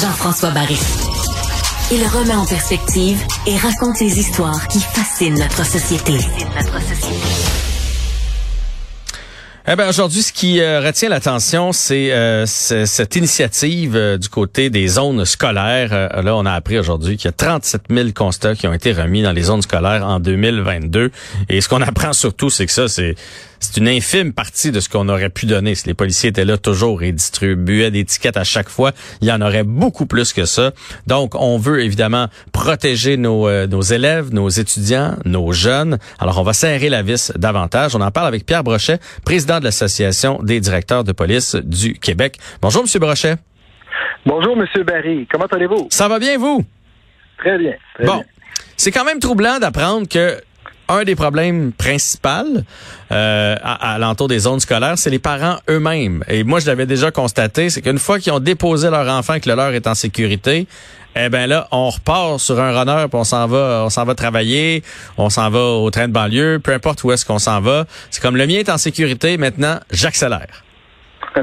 Jean-François Barry. Il remet en perspective et raconte les histoires qui fascinent notre société. Eh ben aujourd'hui, ce qui euh, retient l'attention, c'est euh, cette initiative euh, du côté des zones scolaires. là, on a appris aujourd'hui qu'il y a 37 000 constats qui ont été remis dans les zones scolaires en 2022. Et ce qu'on apprend surtout, c'est que ça, c'est c'est une infime partie de ce qu'on aurait pu donner. Si les policiers étaient là toujours et distribuaient des tickets à chaque fois, il y en aurait beaucoup plus que ça. Donc, on veut évidemment protéger nos, euh, nos élèves, nos étudiants, nos jeunes. Alors, on va serrer la vis davantage. On en parle avec Pierre Brochet, président de l'Association des directeurs de police du Québec. Bonjour, Monsieur Brochet. Bonjour, Monsieur Barry. Comment allez-vous? Ça va bien, vous? Très bien. bon. C'est quand même troublant d'apprendre que un des problèmes principaux euh, à, l'entour des zones scolaires, c'est les parents eux-mêmes. Et moi, je l'avais déjà constaté, c'est qu'une fois qu'ils ont déposé leur enfant et que le leur est en sécurité, eh ben là, on repart sur un runner, puis on s'en va, on s'en va travailler, on s'en va au train de banlieue, peu importe où est-ce qu'on s'en va. C'est comme le mien est en sécurité, maintenant, j'accélère.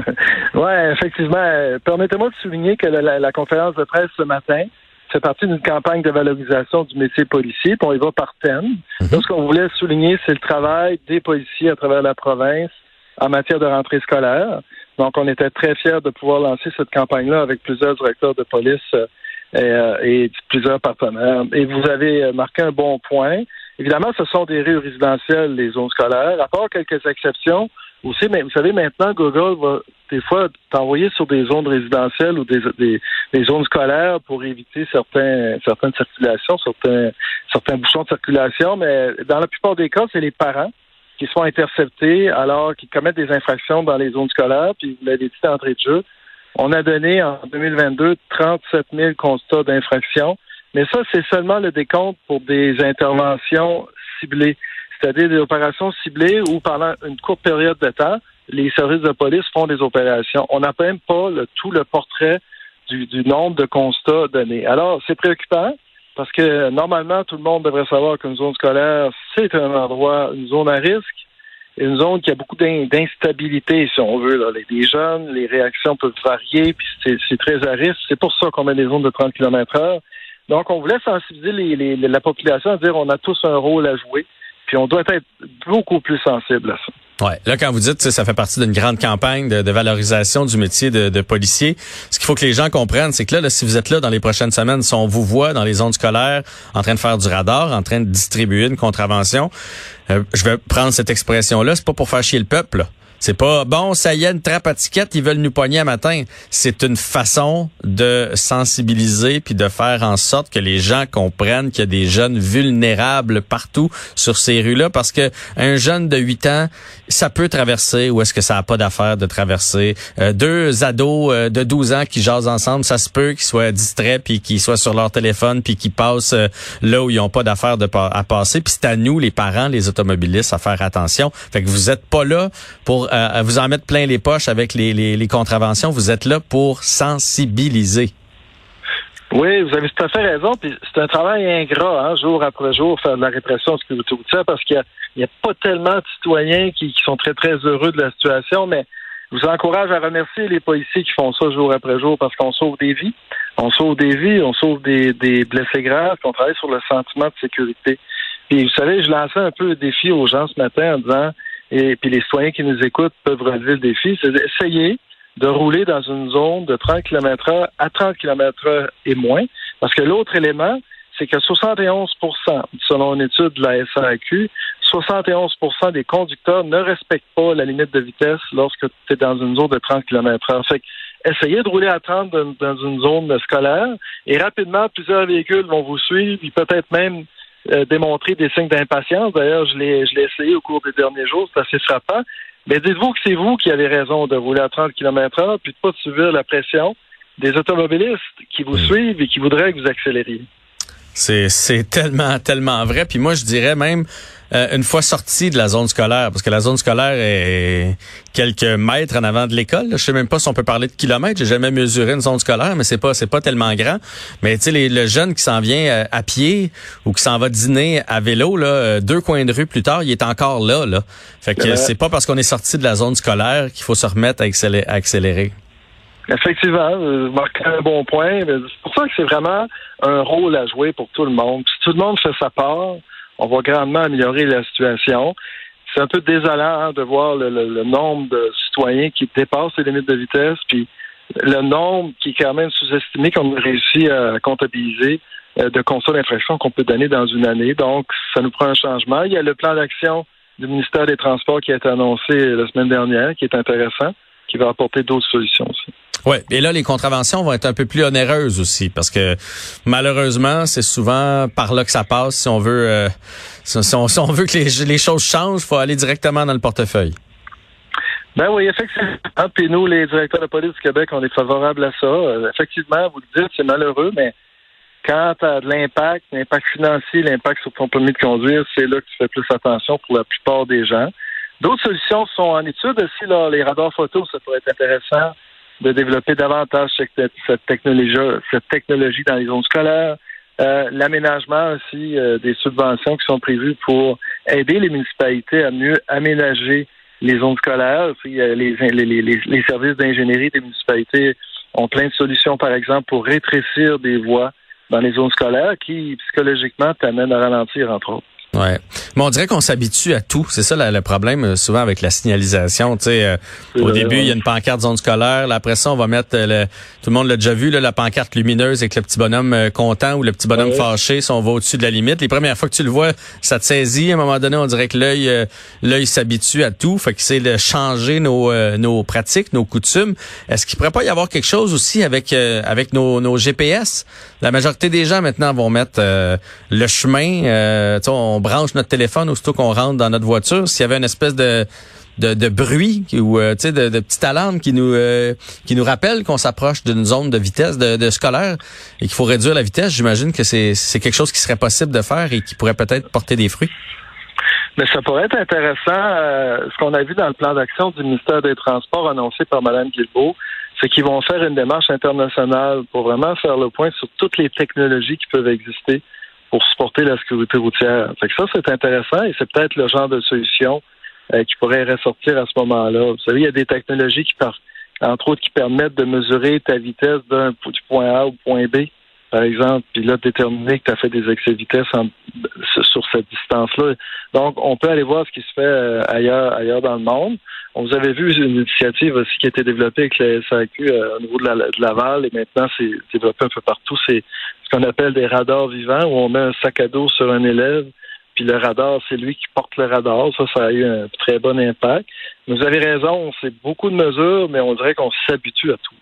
oui, effectivement. Permettez-moi de souligner que la conférence de presse ce matin, fait partie d'une campagne de valorisation du métier policier, puis on y va par thème. Mhm. ce qu'on voulait souligner, c'est le travail des policiers à travers la province en matière de rentrée scolaire. Donc, on était très fiers de pouvoir lancer cette campagne-là avec plusieurs directeurs de police euh, euh, et, plusieurs partenaires. Et vous avez euh, marqué un bon point. Évidemment, ce sont des rues résidentielles, les zones scolaires, à part quelques exceptions. Aussi, mais vous savez, maintenant, Google va des fois t'envoyer sur des zones résidentielles ou des, des, zones scolaires pour éviter certains, certaines circulations, certains, certains bouchons de circulation. Mais dans la plupart des cas, c'est les parents qui sont interceptés alors qu'ils commettent des infractions dans les zones scolaires. Puis vous l'avez dit d'entrée de jeu, on a donné en 2022 37 000 constats d'infractions. Mais ça, c'est seulement le décompte pour des interventions ciblées, c'est-à-dire des opérations ciblées où pendant une courte période de temps, les services de police font des opérations. On n'a même pas tout le portrait du, nombre de constats donnés. Alors, c'est préoccupant parce que normalement, tout le monde devrait savoir qu'une zone scolaire, c'est un endroit, une zone à risque, une zone qui a beaucoup d'instabilité, si on veut. Là. Les, jeunes, les réactions peuvent varier, puis c'est très à risque. C'est pour ça qu'on met des zones de 30 km heure. Donc, on voulait sensibiliser la population à dire on a tous un rôle à jouer, puis on doit être beaucoup plus sensible à ça. Ouais. Là, quand vous dites, ça fait partie d'une grande campagne de, valorisation du métier de, policier. Ce qu'il faut que les gens comprennent, c'est que là, si vous êtes là dans les prochaines semaines, si on vous voit dans les zones scolaires en train de faire du radar, en train de distribuer une contravention, euh, je vais prendre cette expression-là, c'est pas pour faire chier le peuple. C'est pas bon, ça y est, une trappe à ticket, ils veulent nous pogner à matin. C'est une façon de sensibiliser puis de faire en sorte que les gens comprennent qu'il y a des jeunes vulnérables partout sur ces rues-là parce que un jeune de 8 ans, ça peut traverser ou est-ce que ça a pas d'affaire de traverser. Euh, deux ados euh, de 12 ans qui jasent ensemble, ça se peut qu'ils soient distraits puis qu'ils soient sur leur téléphone puis qu'ils passent euh, là où ils ont pas d'affaire de à passer. Puis c'est à nous, les parents, les automobilistes, à faire attention. Fait que vous êtes pas là pour euh, vous en mettre plein les poches avec les, les, contraventions. Vous êtes là pour sensibiliser. Oui, vous avez tout à fait raison. c'est un travail ingrat, hein, jour après jour, faire de la répression sécurité parce qu'il n'y a, pas tellement de citoyens qui, sont très, très heureux de la situation, mais je vous encourage à remercier les policiers qui font ça jour après jour parce qu'on sauve des vies. On sauve des vies, on sauve des, blessés graves, on travaille sur le sentiment de sécurité. Puis vous savez, je lançais un peu le défi aux gens ce matin en disant et puis les citoyens qui nous écoutent peuvent relever le défi, c'est d'essayer de rouler dans une zone de 30 km heure à 30 km heure et moins. Parce que l'autre élément, c'est que 71% selon une étude de la SAQ, 71% des conducteurs ne respectent pas la limite de vitesse lorsque tu es dans une zone de 30 km heure. Fait essayez de rouler à 30 dans, une zone scolaire et rapidement, plusieurs véhicules vont vous suivre, puis peut-être même euh, démontrer des signes d'impatience. D'ailleurs, je l'ai, je l'ai essayé au cours des derniers jours, c'est assez frappant. Mais dites-vous que c'est vous qui avez raison de rouler à 30 km heure, puis de pas subir la pression des automobilistes qui vous hmm. suivent et qui voudraient que vous accélériez. C'est, tellement, tellement vrai. Puis moi, je dirais même, euh, une fois sorti de la zone scolaire, parce que la zone scolaire est quelques mètres en avant de l'école. Je sais même pas si on peut parler de kilomètres. J'ai jamais mesuré une zone scolaire, mais c'est pas c'est pas tellement grand. Mais tu sais, le jeune qui s'en vient euh, à pied ou qui s'en va dîner à vélo, là, euh, deux coins de rue plus tard, il est encore là. là. Fait que c'est pas parce qu'on est sorti de la zone scolaire qu'il faut se remettre à accélérer. Effectivement, vous marquez un bon point. C'est pour ça que c'est vraiment un rôle à jouer pour tout le monde. Si tout le monde fait sa part, on va grandement améliorer la situation. C'est un peu désolant hein, de voir le, nombre de citoyens qui dépassent les limites de vitesse, puis le nombre qui est quand même sous-estimé qu'on a réussi à comptabiliser euh, de constats d'infraction qu'on peut donner dans une année. Donc, ça nous prend un changement. Il y a le plan d'action du ministère des Transports qui a été annoncé la semaine dernière, qui est intéressant, qui va apporter d'autres solutions aussi. Oui, et là, les contraventions vont être un peu plus onéreuses aussi, parce que malheureusement, c'est souvent par là que ça passe. Si on veut, euh, si, on, veut que les, choses changent, il faut aller directement dans le portefeuille. Ben oui, effectivement. Puis nous, les directeurs de police du Québec, on est favorables à ça. Euh, effectivement, vous le dites, c'est malheureux, mais quand tu as de l'impact, l'impact financier, l'impact sur ton permis de conduire, c'est là que tu fais plus attention pour la plupart des gens. D'autres solutions sont en étude aussi. Là, les radars photos, ça pourrait être intéressant de développer davantage cette, technologie, cette technologie dans les zones scolaires. Euh, l'aménagement aussi euh, des subventions qui sont prévues pour aider les municipalités à mieux aménager les zones scolaires. Les, les, les, services d'ingénierie des municipalités ont plein de solutions, par exemple, pour rétrécir des voies dans les zones scolaires qui, psychologiquement, t'amènent à ralentir, entre autres. Ouais. Mais on dirait qu'on s'habitue à tout. C'est ça le problème euh, souvent avec la signalisation. Tu sais, euh, au début, il y a une pancarte zone scolaire. Là, après ça, on va mettre euh, le, tout le monde l'a déjà vu, là, la pancarte lumineuse avec le petit bonhomme content ou le petit bonhomme fâché si on va au-dessus de la limite. Les premières fois que tu le vois, ça te saisit. À un moment donné, on dirait que l'œil l'œil s'habitue à tout. Fait que c'est de changer nos, nos pratiques, nos coutumes. Est-ce qu'il pourrait pas y avoir quelque chose aussi avec avec nos, nos GPS? La majorité des gens maintenant vont mettre le chemin. on branche notre téléphone aussitôt qu'on rentre dans notre voiture, s'il y avait une espèce de de, bruit ou euh, de, de petite alarme qui nous euh, qui nous rappelle qu'on s'approche d'une zone de vitesse de, scolaire et qu'il faut réduire la vitesse, j'imagine que c'est quelque chose qui serait possible de faire et qui pourrait peut-être porter des fruits. Mais ça pourrait être intéressant. Euh, ce qu'on a vu dans le plan d'action du ministère des Transports annoncé par Mme Guilbeault, c'est qu'ils vont faire une démarche internationale pour vraiment faire le point sur toutes les technologies qui peuvent exister pour supporter la sécurité routière. Ça, c'est intéressant et c'est peut-être le genre de solution euh, qui pourrait ressortir à ce moment-là. Vous savez, il y a des technologies qui, entre autres, qui permettent de mesurer ta vitesse d'un du point A au point B, par exemple, puis là, déterminer que tu as fait des excès de vitesse sur cette distance-là. Donc, on peut aller voir ce qui se fait euh, ailleurs, ailleurs dans le monde. On vous avait vu une initiative aussi qui a été développée avec la SAQ euh, au niveau de, la, de Laval et maintenant c'est développé un peu partout. C'est ce qu'on appelle des radars vivants où on met un sac à dos sur un élève puis le radar, c'est lui qui porte le radar. Ça, ça a eu un très bon impact. Vous avez raison, c'est beaucoup de mesures, mais on dirait qu'on s'habitue à tout.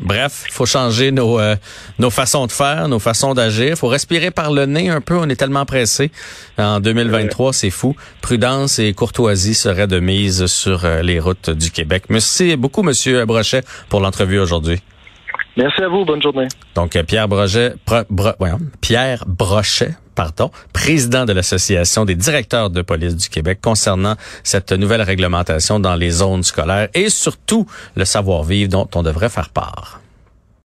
Bref, faut changer nos, euh, nos façons de faire, nos façons d'agir. Faut respirer par le nez un peu. On est tellement pressé. En 2023, c'est fou. Prudence et courtoisie seraient de mise sur euh, les routes du Québec. Merci beaucoup, Monsieur Brochet, pour l'entrevue aujourd'hui. Merci à vous. Bonne journée. Donc, euh, Pierre Brochet, Pierre Brochet, pardon, président de l'Association des directeurs de police du Québec concernant cette nouvelle réglementation dans les zones scolaires et surtout le savoir-vivre dont on devrait faire part.